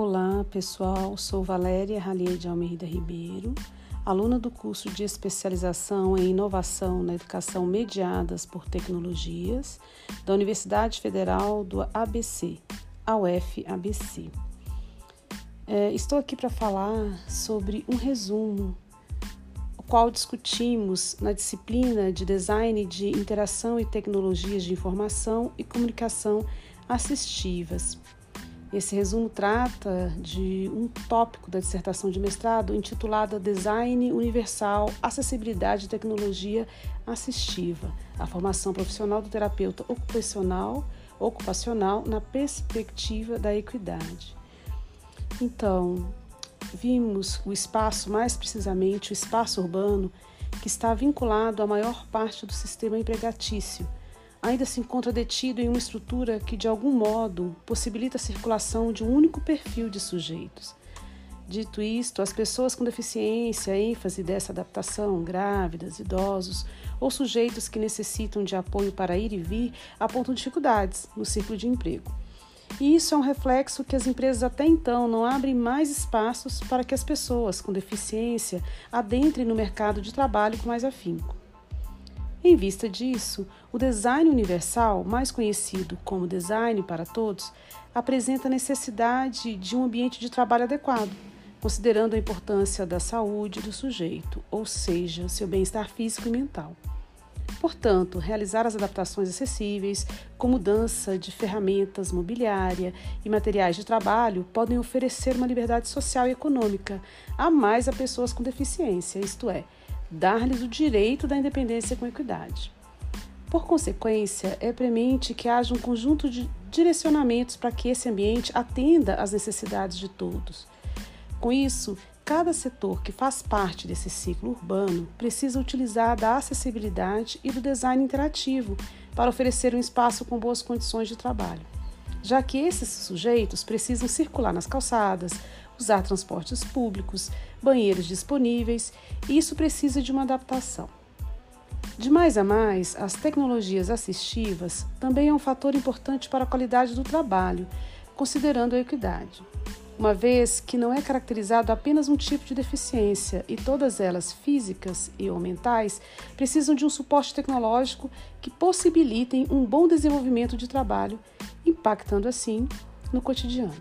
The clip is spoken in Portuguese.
Olá, pessoal. Sou Valéria Ralier de Almeida Ribeiro, aluna do curso de especialização em inovação na educação mediadas por tecnologias da Universidade Federal do ABC, a UFABC. É, estou aqui para falar sobre um resumo, o qual discutimos na disciplina de Design de Interação e Tecnologias de Informação e Comunicação Assistivas esse resumo trata de um tópico da dissertação de mestrado intitulada Design Universal, Acessibilidade e Tecnologia Assistiva, a formação profissional do terapeuta ocupacional, ocupacional na perspectiva da equidade. Então, vimos o espaço, mais precisamente o espaço urbano, que está vinculado à maior parte do sistema empregatício, ainda se encontra detido em uma estrutura que, de algum modo, possibilita a circulação de um único perfil de sujeitos. Dito isto, as pessoas com deficiência, ênfase dessa adaptação, grávidas, idosos ou sujeitos que necessitam de apoio para ir e vir, apontam dificuldades no ciclo de emprego. E isso é um reflexo que as empresas até então não abrem mais espaços para que as pessoas com deficiência adentrem no mercado de trabalho com mais afinco. Em vista disso, o design universal, mais conhecido como design para todos, apresenta a necessidade de um ambiente de trabalho adequado, considerando a importância da saúde do sujeito, ou seja, seu bem-estar físico e mental. Portanto, realizar as adaptações acessíveis, com mudança de ferramentas, mobiliária e materiais de trabalho, podem oferecer uma liberdade social e econômica a mais a pessoas com deficiência, isto é, dar-lhes o direito da independência com equidade. Por consequência, é premente que haja um conjunto de direcionamentos para que esse ambiente atenda às necessidades de todos. Com isso, cada setor que faz parte desse ciclo urbano precisa utilizar da acessibilidade e do design interativo para oferecer um espaço com boas condições de trabalho, já que esses sujeitos precisam circular nas calçadas, usar transportes públicos, banheiros disponíveis, e isso precisa de uma adaptação. De mais a mais, as tecnologias assistivas também é um fator importante para a qualidade do trabalho, considerando a equidade, uma vez que não é caracterizado apenas um tipo de deficiência e todas elas, físicas e ou mentais, precisam de um suporte tecnológico que possibilitem um bom desenvolvimento de trabalho, impactando assim no cotidiano.